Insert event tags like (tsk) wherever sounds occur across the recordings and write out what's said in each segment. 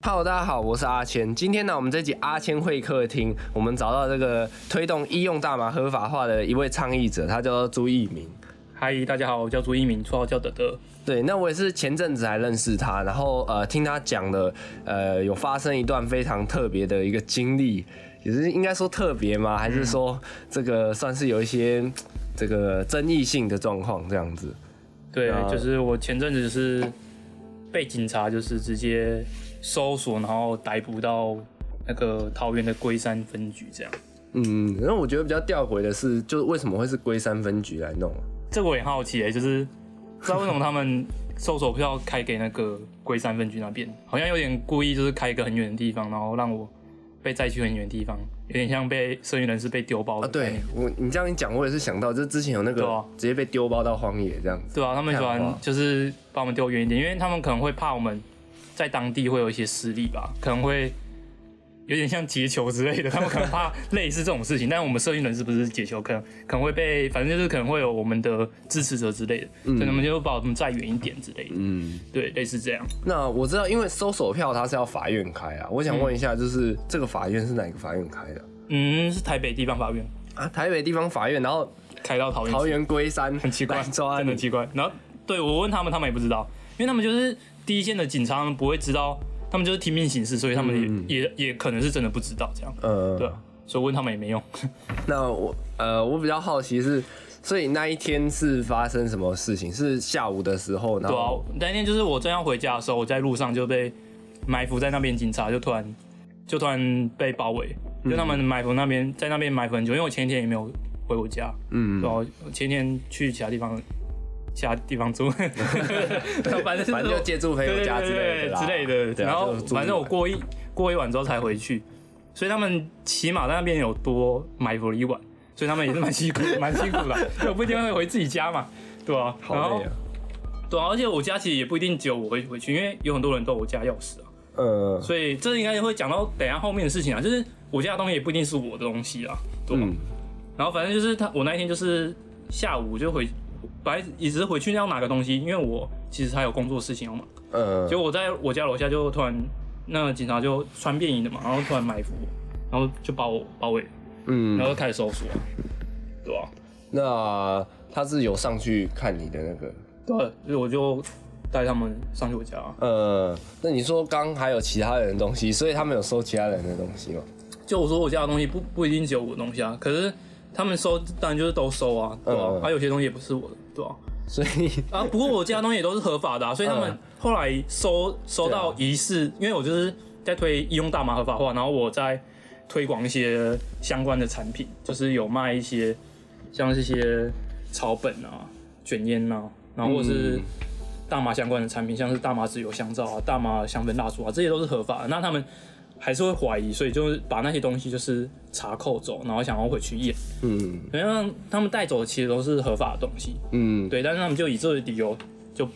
Hello，大家好，我是阿谦。今天呢，我们这集阿谦会客厅，我们找到这个推动医用大麻合法化的一位倡议者，他叫做朱一鸣。嗨，大家好，我叫朱一鸣，绰号叫德德。对，那我也是前阵子还认识他，然后呃，听他讲的，呃，有发生一段非常特别的一个经历，也是应该说特别吗？还是说这个算是有一些 (tsk) 这个争议性的状况这样子？对啊，就是我前阵子是被警察就是直接搜索，然后逮捕到那个桃园的龟山分局这样。嗯，然后我觉得比较吊诡的是，就是为什么会是龟山分局来弄啊？这个我也好奇诶，就是不知道为什么他们搜索票开给那个龟山分局那边，好像有点故意，就是开一个很远的地方，然后让我被载去很远的地方，有点像被剩余人士被丢包啊，对我你这样一讲，我也是想到，就是之前有那个啊直接被丢包到荒野这样子。对啊，他们喜欢就是把我们丢远一点，因为他们可能会怕我们在当地会有一些势力吧，可能会有点像劫球之类的，他们可能怕类似这种事情。但我们社运人士不是劫球，可能可能会被，反正就是可能会有我们的支持者之类的，所以他们就把我们再远一点之类的。嗯，对，类似这样。那我知道，因为搜索票它是要法院开啊，我想问一下，就是这个法院是哪个法院开的嗯，是台北地方法院啊？台北地方法院，然后开到桃园，桃园龟山很奇怪，真的很奇怪。然后对我问他们，他们也不知道，因为他们就是第一线的警察，他们不会知道，他们就是听命行事，所以他们也、嗯也也可能是真的不知道这样。呃，对啊，所以问他们也没用。(laughs) 那我呃，我比较好奇是，所以那一天是发生什么事情？是下午的时候，然对啊后，那天就是我正要回家的时候，我在路上就被埋伏在那边警察就突然就突然被包围，就他们埋伏那边在那边埋伏很久，因为我前一天也没有回我家，嗯对，啊，我前一天去其他地方。其他地方住，(laughs) 反正反正就借住朋友家之类的之类的。然后反正我过一过一晚之后才回去，所以他们起码在那边有多埋伏了一晚，所以他们也是蛮辛苦 (laughs) 蛮辛苦的，因为我不一定会回自己家嘛，对吧、然后好累啊。对啊，而且我家其实也不一定只有我会回去，因为有很多人都有我家钥匙啊，呃，所以这应该会讲到等一下后面的事情啊，就是我家的东西也不一定是我的东西啊，对吧、嗯，然后反正就是他，我那一天就是下午就回，本来也只是回去要拿个东西，因为我其实还有工作事情要忙。呃。结，果我在我家楼下就突然那个警察就穿便衣的嘛，然后突然埋伏我，然后就把我包围，嗯。然嗯，后就开始搜索，对吧、那他是有上去看你的那个，对，所以我就带他们上去我家，呃，那你说刚还有其他人的东西，所以他们有收其他人的东西吗？就我说我家的东西不不一定只有我的东西啊，可是他们收当然就是都收啊，对吧、嗯还、有些东西也不是我的，对啊、所以，啊，不过我家的东西也都是合法的、啊，所以他们嗯。后来收收到疑似，因为我就是在推医用大麻合法化，然后我在推广一些相关的产品，就是有卖一些像这些草本啊、卷烟啊，然后或者是嗯。大麻相关的产品，像是大麻籽油香皂啊、大麻香氛蜡烛啊，这些都是合法的。那他们还是会怀疑，所以就是把那些东西就是查扣走，然后想要回去验，嗯因为他们带走的其实都是合法的东西。嗯，对，但是他们就以这个理由就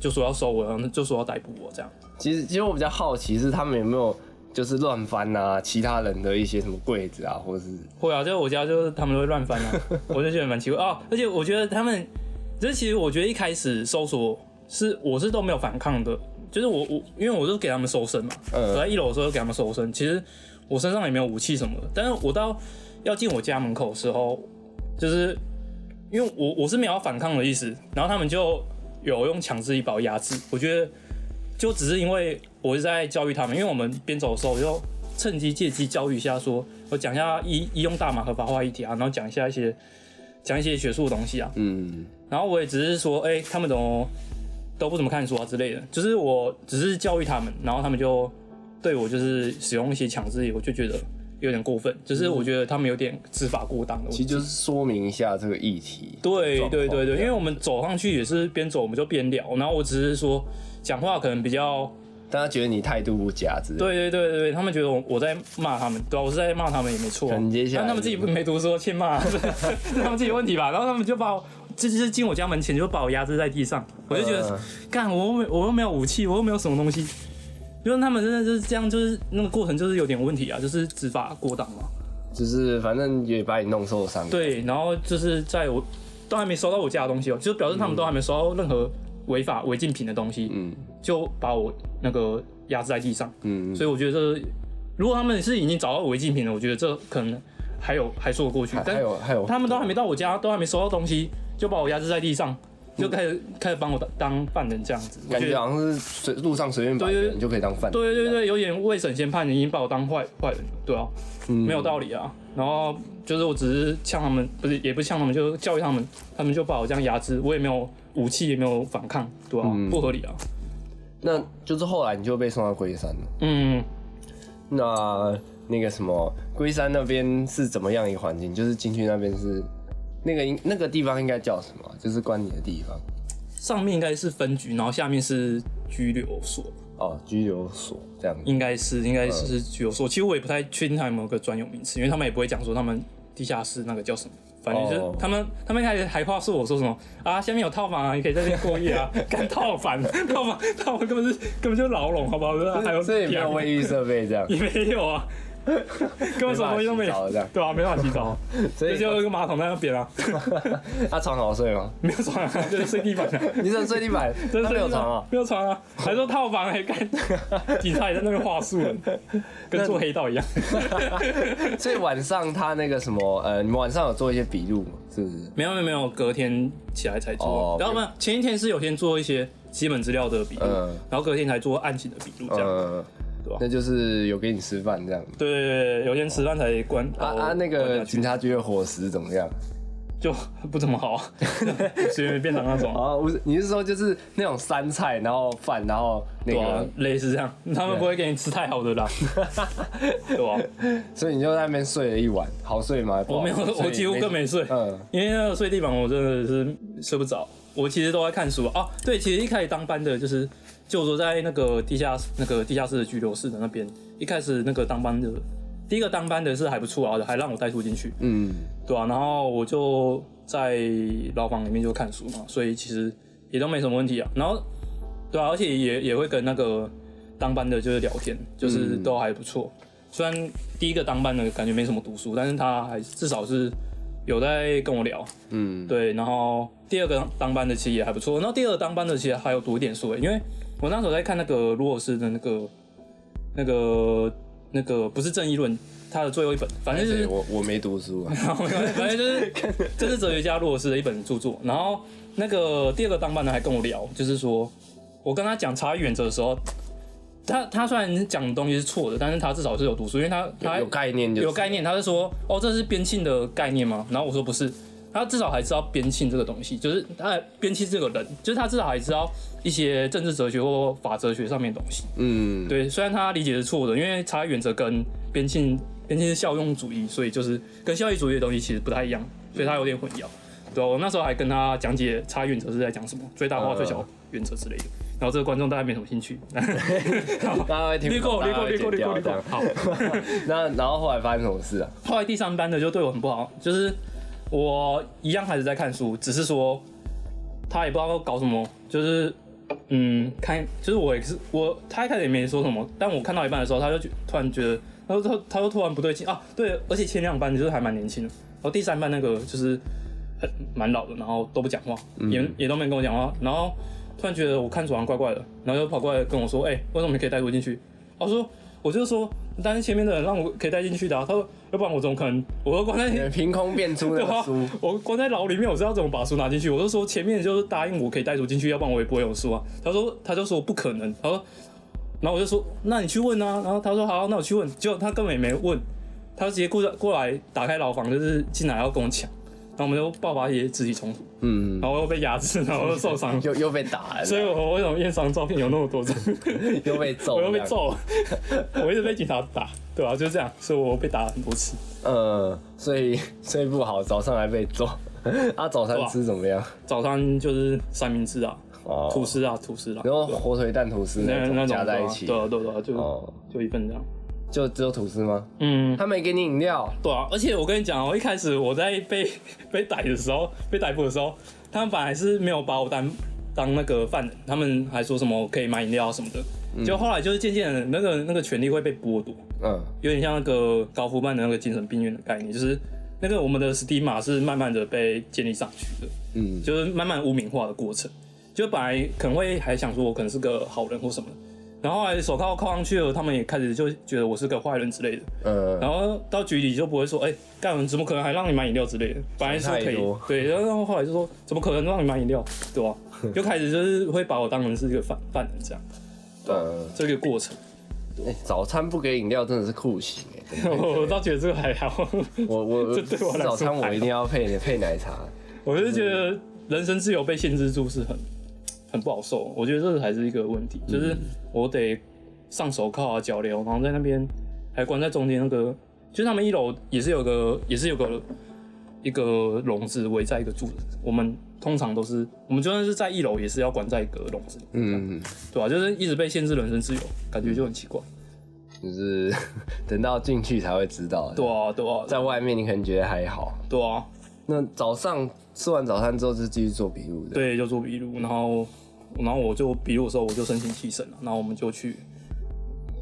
就说要收我，然后就说要逮捕我这样。其实其实我比较好奇是他们有没有就是乱翻啊，其他人的一些什么柜子啊，或者是会啊，就是我家就是他们都会乱翻啊，(laughs) 我就觉得蛮奇怪哦。而且我觉得他们，就是其实我觉得一开始搜索是我是都没有反抗的，就是我我因为我都给他们搜身嘛，嗯我在一楼的时候就给他们搜身，其实我身上也没有武器什么的，但是我到要进我家门口的时候，就是因为我我是没有要反抗的意思，然后他们就有用强制力把我压制，我觉得就只是因为我是在教育他们，因为我们边走的时候我就趁机借机教育一下说，我讲一下医医用大麻合法化议题啊，然后讲一下一些讲一些学术的东西啊，嗯。然后我也只是说，哎、他们怎么都不怎么看书啊之类的，就是我只是教育他们，然后他们就对我就是使用一些强制力，我就觉得有点过分，就是我觉得他们有点执法过当的。其实就是说明一下这个议题。对对对对，因为我们走上去也是边走我们就边聊，然后我只是说讲话可能比较，大家觉得你态度不佳之类。对对对对对，他们觉得我我在骂他们，对啊，我是在骂他们也没错啊，接下来但他们自己不没读书，欠骂，是 (laughs) 他们自己的问题吧，然后他们就把我。这就是进我家门前就把我压制在地上，我就觉得嗯干、我又没我又没有武器，我又没有什么东西，就是他们真的就是这样，就是那个过程就是有点问题啊，就是执法过当嘛。就是反正也把你弄受伤。，对，然后就是在我都还没收到我家的东西哦，就表示他们都还没收到任何违法违禁品的东西，嗯，就把我那个压制在地上。嗯，所以我觉得这，如果他们是已经找到违禁品了，我觉得这可能还有还说得过去。但还有还有，他们都还没到我家，都还没收到东西，就把我压制在地上，就开始、开始帮我当当犯人这样子。感觉好像是随路上随便摆对对个人就可以当犯人。对对对，有点未审先判，已经把我当坏坏人了，对啊，嗯没有道理啊。然后就是我只是呛他们，不是也不是呛他们，就是教育他们，他们就把我这样压制，我也没有武器，也没有反抗，对啊，嗯不合理啊。那就是后来你就被送到龟山了。嗯，那那个什么龟山那边是怎么样一个环境？就是进去那边是那个应那个地方应该叫什么？就是关你的地方上面应该是分局，然后下面是拘留所，哦，拘留所这样子。应该是应该是拘留所。其实我也不太确定他有没有个专有名词，因为他们也不会讲说他们地下室那个叫什么。反正就是哦他们，他们一开始还话说我说什么啊，下面有套房啊，你可以在这边过夜啊，(laughs) 干套房，套房，套房根本是根本就是牢笼，好不好？还有这也没有卫浴设备这样，(laughs) 也没有啊，根本什么东西都没有，对啊，没办法洗澡，(laughs) 所以就有一个马桶在那边啊，(laughs) 他床好睡吗？(laughs) 没有床啊，就是睡地板啊。你怎么睡地板？真的没有床啊？没有床啊，还说套房还干，警察也在那边话术了，跟做黑道一样。所以晚上他那个什么呃，你们晚上有做一些笔录吗？是不是？没有没有没有，隔天起来才做哦，然后呢前一天是有先做一些基本资料的笔录嗯，然后隔天才做案情的笔录，这样。嗯，对吧那就是有给你吃饭这样。对对对，有天吃饭才关。啊啊，那个警察局的伙食怎么样？就不怎么好，(laughs) 随便便当那种。啊，不是，你是说就是那种三菜，然后饭，然后那个，，类似这样，他们不会给你吃太好的啦，对 (laughs) 吧？所以你就在那边睡了一晚，好睡吗？我没有，我几乎更没睡，嗯因为那个睡地板我真的是睡不着。我其实都在看书啊。对，其实一开始当班的就是，就我说在那个地下那个地下室的拘留室的那边，一开始那个当班的，第一个当班的是还不错啊，还让我带书进去，嗯，对啊，然后我就在牢房里面就看书嘛，所以其实也都没什么问题啊。然后，对啊，而且也也会跟那个当班的就是聊天，就是嗯都还不错。虽然第一个当班的感觉没什么读书，但是他还至少是有在跟我聊，嗯，对。然后第二个当班的其实也还不错，然后第二个当班的其实还有读一点书，因为我那时候在看那个罗尔斯的那个那个那个不是正义论，他的最后一本，反正就是我我没读书啊，(laughs) 反正就是这是哲学家罗尔斯的一本著作。然后那个第二个当班的还跟我聊，就是说我跟他讲差异原则的时候，他他虽然讲的东西是错的，但是他至少是有读书，因为他他有有概念就有概念，他是说哦这是边沁的概念吗？然后我说不是。他至少还知道边沁这个东西，就是他边沁这个人，就是他至少还知道一些政治哲学或法哲学上面的东西。嗯，对，虽然他理解是错的，因为差异原则跟边沁边沁是效用主义，所以就是跟效益主义的东西其实不太一样，所以他有点混淆。对、啊，我那时候还跟他讲解差异原则是在讲什么，最大化、最小原则之类的。然后这个观众大概没什么兴趣，(laughs) 大家会听略过略过略过略过略过。。好，(laughs) 那然后后来发生什么事啊？后来第三班的就对我很不好，就是我一样还是在看书，只是说他也不知道搞什么，就是嗯看，就是我也是我，他一开始也没说什么，但我看到一半的时候，他就突然觉得，他说他他说突然不对劲啊，对，而且前两班就是还蛮年轻的，然后第三班那个就是很蛮老的，然后都不讲话，也也都没跟我讲话，然后突然觉得我看手上怪怪的，然后就跑过来跟我说，哎、为什么你可以带我进去？我说。我就说，但是前面的人让我可以带进去的、啊。他说，要不然我怎么可能？我都关在 (laughs) 凭空变出的书 (laughs) 我关在牢里面，我知道怎么把书拿进去。我就说前面就是答应我可以带书进去，要不然我也不会有书啊。他说，他就说不可能。他说，然后我就说，那你去问啊。然后他说好，那我去问。结果他根本也没问，他直接过来过来打开牢房，就是进来要跟我抢。然后我们就爆发一些肢体冲突，嗯，然后又被压制，然后又受伤。又 (laughs) 又被打了，所以我为什么验伤照片有那么多张？(laughs) 又被揍，我又被。揍了，我一直被警察打，对吧、就是这样，所以我被打了很多次。呃，所以 (laughs) 睡不好，早上还被揍。啊，早餐吃怎么样？早餐就是三明治啊，哦，吐司啊，吐司啊，然后火腿蛋吐司那种加在一起，对啊对啊对啊，就哦，就一份这样。就只有吐司吗？嗯，他没给你饮料，对啊，而且我跟你讲哦，一开始我在被被逮的时候，被逮捕的时候，他们本来是没有把我当当那个犯人，他们还说什么可以买饮料什么的，就后来就是渐渐的那个那个权利会被剥夺，嗯。有点像那个高夫曼的那个精神病院的概念，就是那个我们的 stigma 是慢慢的被建立上去的，嗯。就是慢慢污名化的过程。就本来可能会还想说我可能是个好人或什么，然后后来手铐铐上去了，他们也开始就觉得我是个坏人之类的。呃，然后到局里就不会说，哎、干怎么可能还让你买饮料之类的，本来说可以。对，然后后来就说，怎么可能让你买饮料，对吧、(laughs) 就开始就是会把我当成是一个犯犯人这样，呃，这个过程，哎早餐不给饮料真的是酷刑哎、(laughs) 我倒觉得这个还好，我我 (laughs) 这对我来说早餐我一定要配配奶茶。我是觉得人生自由被限制住是很很不好受，我觉得这个还是一个问题，就是我得上手铐啊、脚镣，然后在那边还关在中间那个，就是他们一楼也是有个也是有个一个笼子围在一个柱子，我们通常都是我们就算是在一楼也是要关在一个笼子里，嗯，对吧、就是一直被限制人身自由，感觉就很奇怪。就是 (laughs) 等到进去才会知道。对啊，对啊，在外面你可能觉得还好。对啊，那早上吃完早餐之后就继续做笔录的。，对，就做笔录，然后然后我就笔录的时候我就申请提审了，然后我们就去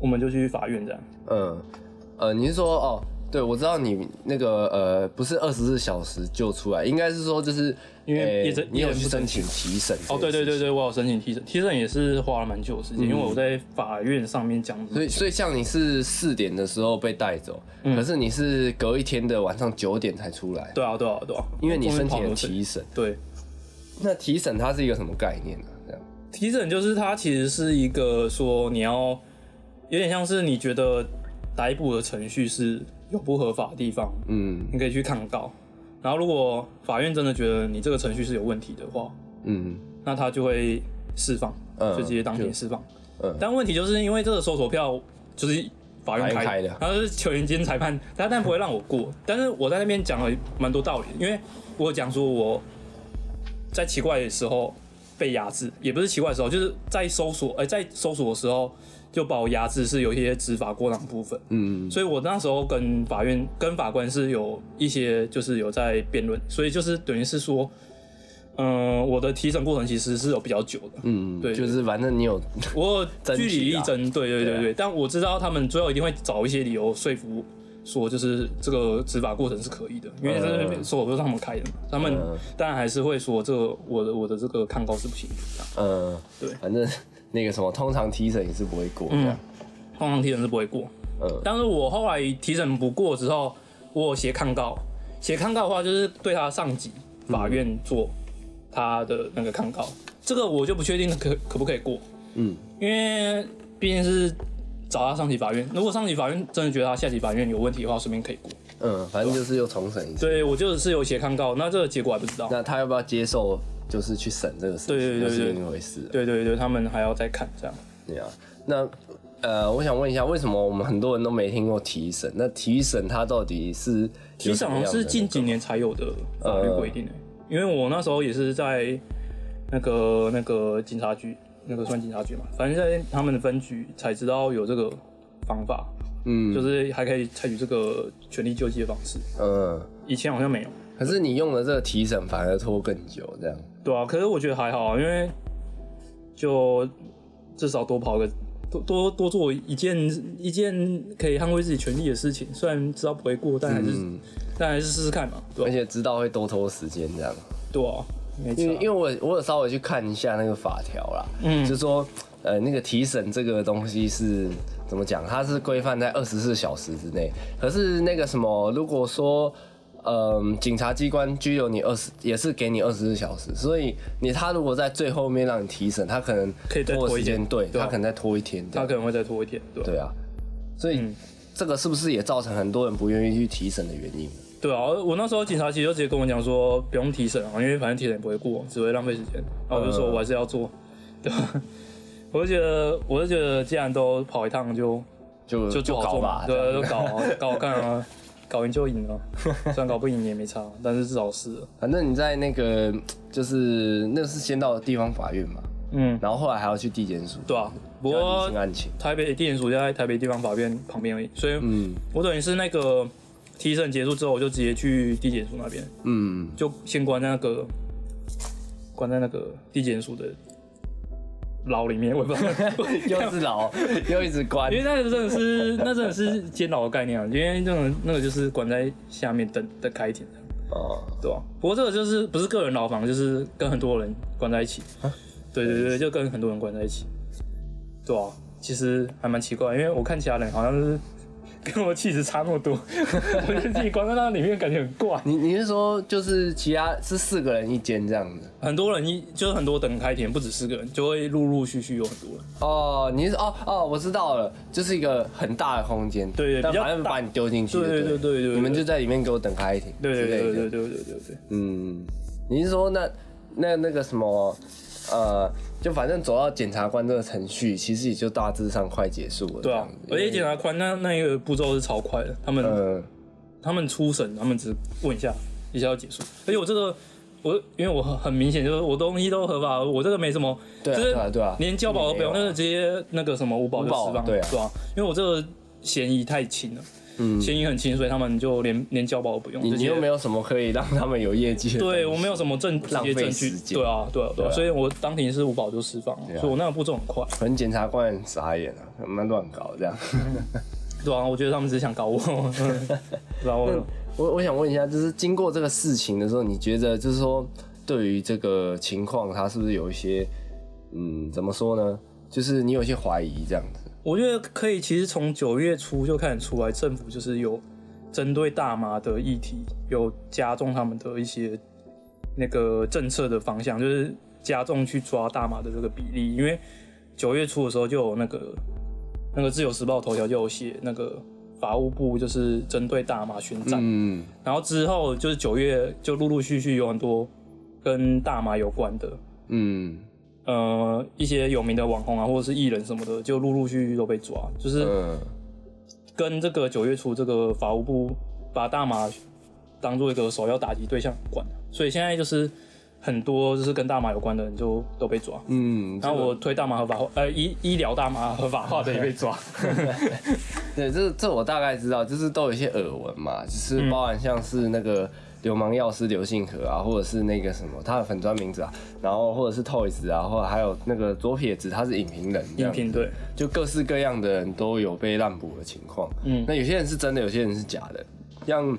我们就去法院这样。嗯，呃，你是说哦？对，我知道你那个呃，不是二十四小时就出来，应该是说就是因为你有去申请提审。哦，对对对。对，我有申请提审，提审也是花了蛮久的时间，因为我在法院上面讲，所以，所以像你是四点的时候被带走，可是你是隔一天的晚上九点才出来，对啊对啊对啊，因为你申请了提审。对。那提审它是一个什么概念呢、这样，提审就是它其实是一个说你要有点像是你觉得逮捕的程序是有不合法的地方，嗯你可以去抗告。然后如果法院真的觉得你这个程序是有问题的话，嗯那他就会释放，嗯就直接当庭释放。嗯但问题就是因为这个搜索票就是法院开开的然后就是球员兼裁判，他但不会让我过。但是我在那边讲了蛮多道理，因为我有讲说我在奇怪的时候被压制，也不是奇怪的时候，就是在搜索，哎、在搜索的时候就把我压制，是有一些执法过当部分。嗯。所以我那时候跟法院、跟法官是有一些就是有在辩论，所以就是等于是说，嗯、我的提审过程其实是有比较久的。嗯，对。就是反正你有，我 (laughs) 据理力争，对对对对啊，但我知道他们最后一定会找一些理由说服，说就是这个执法过程是可以的，因为这嗯。所有都是他们开的嘛，他们嗯。当然还是会说这个我的我的这个抗告是不行的，嗯，对。反正那个什么，通常提审也是不会过这样，通常提审是不会过，嗯但是我后来提审不过之后，我有写抗告，写抗告的话就是对他上级法院做他的那个抗告，这个我就不确定可可不可以过，嗯因为毕竟是找他上级法院，如果上级法院真的觉得他下级法院有问题的话，顺便可以过。嗯，反正就是又重审一次。对我就是有写抗告，那这个结果还不知道。那他要不要接受，就是去审这个事情，对对对那是一回事。对对对，他们还要再看这样。对啊，那呃，我想问一下，为什么我们很多人都没听过提审？那提审它到底是提审好像是近几年才有的法律规定的、因为我那时候也是在那个那个警察局，那个算警察局嘛，反正在他们的分局才知道有这个方法，嗯。就是还可以采取这个权力救济的方式，嗯，以前好像没有。可是你用了这个提审反而拖更久，这样。对啊，可是我觉得还好啊，因为就至少多跑个多多多做一件一件可以捍卫自己权利的事情，虽然知道不会过，但还是、嗯，但还是试试看嘛，而且知道会多拖时间这样。对啊，没错因为因为我我有稍微去看一下那个法条啦，嗯就是说呃那个提审这个东西是怎么讲？它是规范在二十四小时之内，可是那个什么，如果说嗯、警察机关拘留你二十，也是给你二十四小时，所以你他如果在最后面让你提审，他可能可以再拖一天。时间，对他可能再拖一天，他可能会再拖一天，对啊，所以嗯。这个是不是也造成很多人不愿意去提审的原因？对啊，我那时候警察其实就直接跟我讲说，不用提审啊，因为反正提审也不会过，只会浪费时间。然后我就说嗯我还是要做，对。吧？(laughs) 我就觉得，我就觉得，既然都跑一趟就，就就做好做搞吧，对啊，就搞啊搞好看啊，搞赢就赢了。(laughs) 虽然搞不赢也没差，但是至少是了。反正你在那个就是那是先到地方法院嘛，嗯，然后后来还要去地检署，对啊。不要过案情。台北地检署就在台北地方法院旁边而已，所以嗯我等于是那个提审结束之后，我就直接去地检署那边，嗯，就先关在那个关在那个地检署的牢里面，我也不知道。(laughs) (laughs) 又是牢，(laughs) 又一直关因为。那个真的是，那真的是监牢的概念啊，因为那种那个就是关在下面等等开庭的，哦，对吧、不过这个就是不是个人牢房，就是跟很多人关在一起。对对对，就跟很多人关在一起，对啊。其实还蛮奇怪，因为我看其他人好像是跟我气质差那么多，(laughs) 我觉得自己关在那里面感觉很怪。你你是说就是其他是四个人一间这样子？很多人一就是很多等开田，不止四个人，就会陆陆续续有很多人。哦，你是哦哦，我知道了，就是一个很大的空间，对对反正把你丢进去对，对对对对你们就在里面给我等开庭，对对对对对对对对。嗯，你是说那那那个什么呃，就反正走到检察官这个程序，其实也就大致上快结束了，对啊而且检察官那那一个步骤是超快的，他们、呃他们初审，他们只问一下，一下就结束。而且我这个我因为我很很明显就是我东西都合法，我这个没什么，对啊就是对啊连交保都不用，那个直接那个什么五保就释放，对啊。吧、因为我这个嫌疑太轻了，嗯，嫌疑很轻，所以他们就连 (laughs) 连交保都不用。你你又没有什么可以让他们有业绩对我没有什么证直接证据对啊对啊对所以我当庭是无保就释放了，所以我那个步骤很快，可能检察官很傻眼了，他们乱搞这样。(laughs) 对啊，我觉得他们只是想搞我，嗯对啊，我我我想问一下，就是经过这个事情的时候，你觉得就是说，对于这个情况，他是不是有一些，嗯，怎么说呢？就是你有一些怀疑这样子。我觉得可以，其实从九月初就开始出来，政府就是有针对大麻的议题，有加重他们的一些那个政策的方向，就是加重去抓大麻的这个比例。因为九月初的时候就有那个那个自由时报头条就有写那个法务部就是针对大麻宣战，嗯然后之后就是九月就陆陆续续有很多跟大麻有关的。嗯呃，一些有名的网红啊，或者是艺人什么的，就陆陆续续都被抓，就是嗯跟这个九月初这个法务部把大麻当做一个首要打击对象管，所以现在就是很多就是跟大麻有关的人就都被抓。嗯，然后我推大麻合法化，呃，医医疗大麻合法化的也被抓。(laughs) 对这这我大概知道，就是都有一些耳闻嘛，就是包含像是那个流氓药师刘信和啊，或者是那个什么他的粉砖名字啊，然后或者是 Toys 啊，或者还有那个左撇子他是影评人影评对，就各式各样的人都有被滥捕的情况。嗯那有些人是真的，有些人是假的。像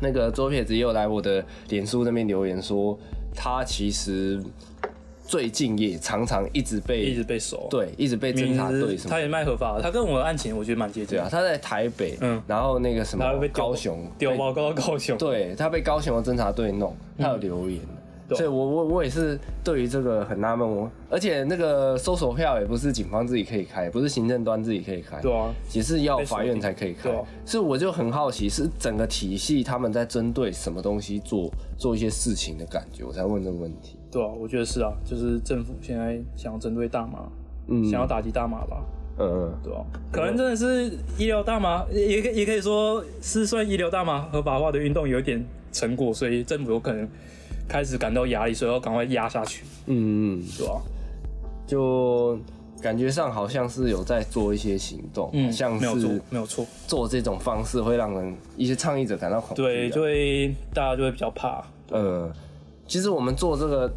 那个左撇子也有来我的脸书那边留言说，他其实最近也常常一直被一直被收。，对一直被侦查队什么他也卖合法的，他跟我的案情我觉得蛮接近啊，他在台北，嗯然后那个什么高雄被丢报告到高雄。对他被高雄的侦查队弄，他有留言。对所以我我我也是对于这个很纳闷，我而且那个搜索票也不是警方自己可以开，不是行政端自己可以开，对啊，也是要法院才可以开。所以我就很好奇，是整个体系他们在针对什么东西做做一些事情的感觉，我才问这个问题。对啊，我觉得是啊，就是政府现在想要针对大麻，嗯。想要打击大麻吧，嗯嗯，对啊，可能真的是医疗大麻，也可也可以说是算医疗大麻合法化的运动有一点成果，所以政府有可能开始感到压力，所以要赶快压下去，嗯嗯，对吧、就感觉上好像是有在做一些行动，嗯，像没有错是，没有错，做这种方式会让人一些倡议者感到恐惧啊。对，就会大家就会比较怕，呃，其实我们做这个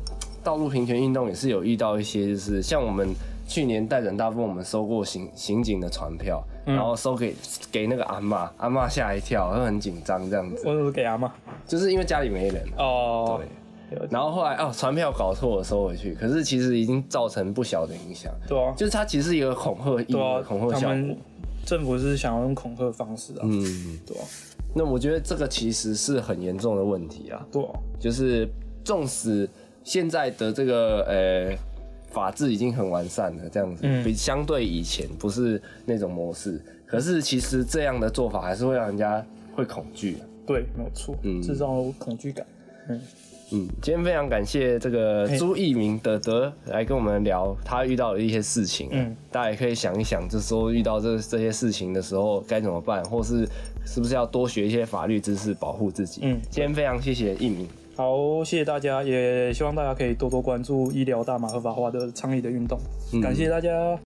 道路平权运动也是有遇到一些，就是像我们去年带人大部分我们收过刑刑警的传票，嗯。然后收给给那个阿妈，阿妈吓一跳，会很紧张这样子，我是给阿妈就是因为家里没人。哦，对，然后后来哦，传票搞错了收回去，可是其实已经造成不小的影响，对啊，就是它其实是一个恐吓意对啊，，恐吓效果。他们。政府是想要用恐吓方式啊，嗯，对啊，那我觉得这个其实是很严重的问题啊。对啊，就是纵使现在的这个呃法制已经很完善了，这样子，嗯比相对以前不是那种模式，可是其实这样的做法还是会让人家会恐惧、啊。对，没有错，嗯制造恐惧感，嗯，嗯，今天非常感谢这个朱一鸣德德来跟我们聊他遇到的一些事情、啊。嗯，大家也可以想一想，就是说遇到这这些事情的时候该怎么办，或是是不是要多学一些法律知识保护自己。嗯今天非常谢谢一鸣。好，谢谢大家，也希望大家可以多多关注医疗大麻合法化的倡议的运动，嗯感谢大家。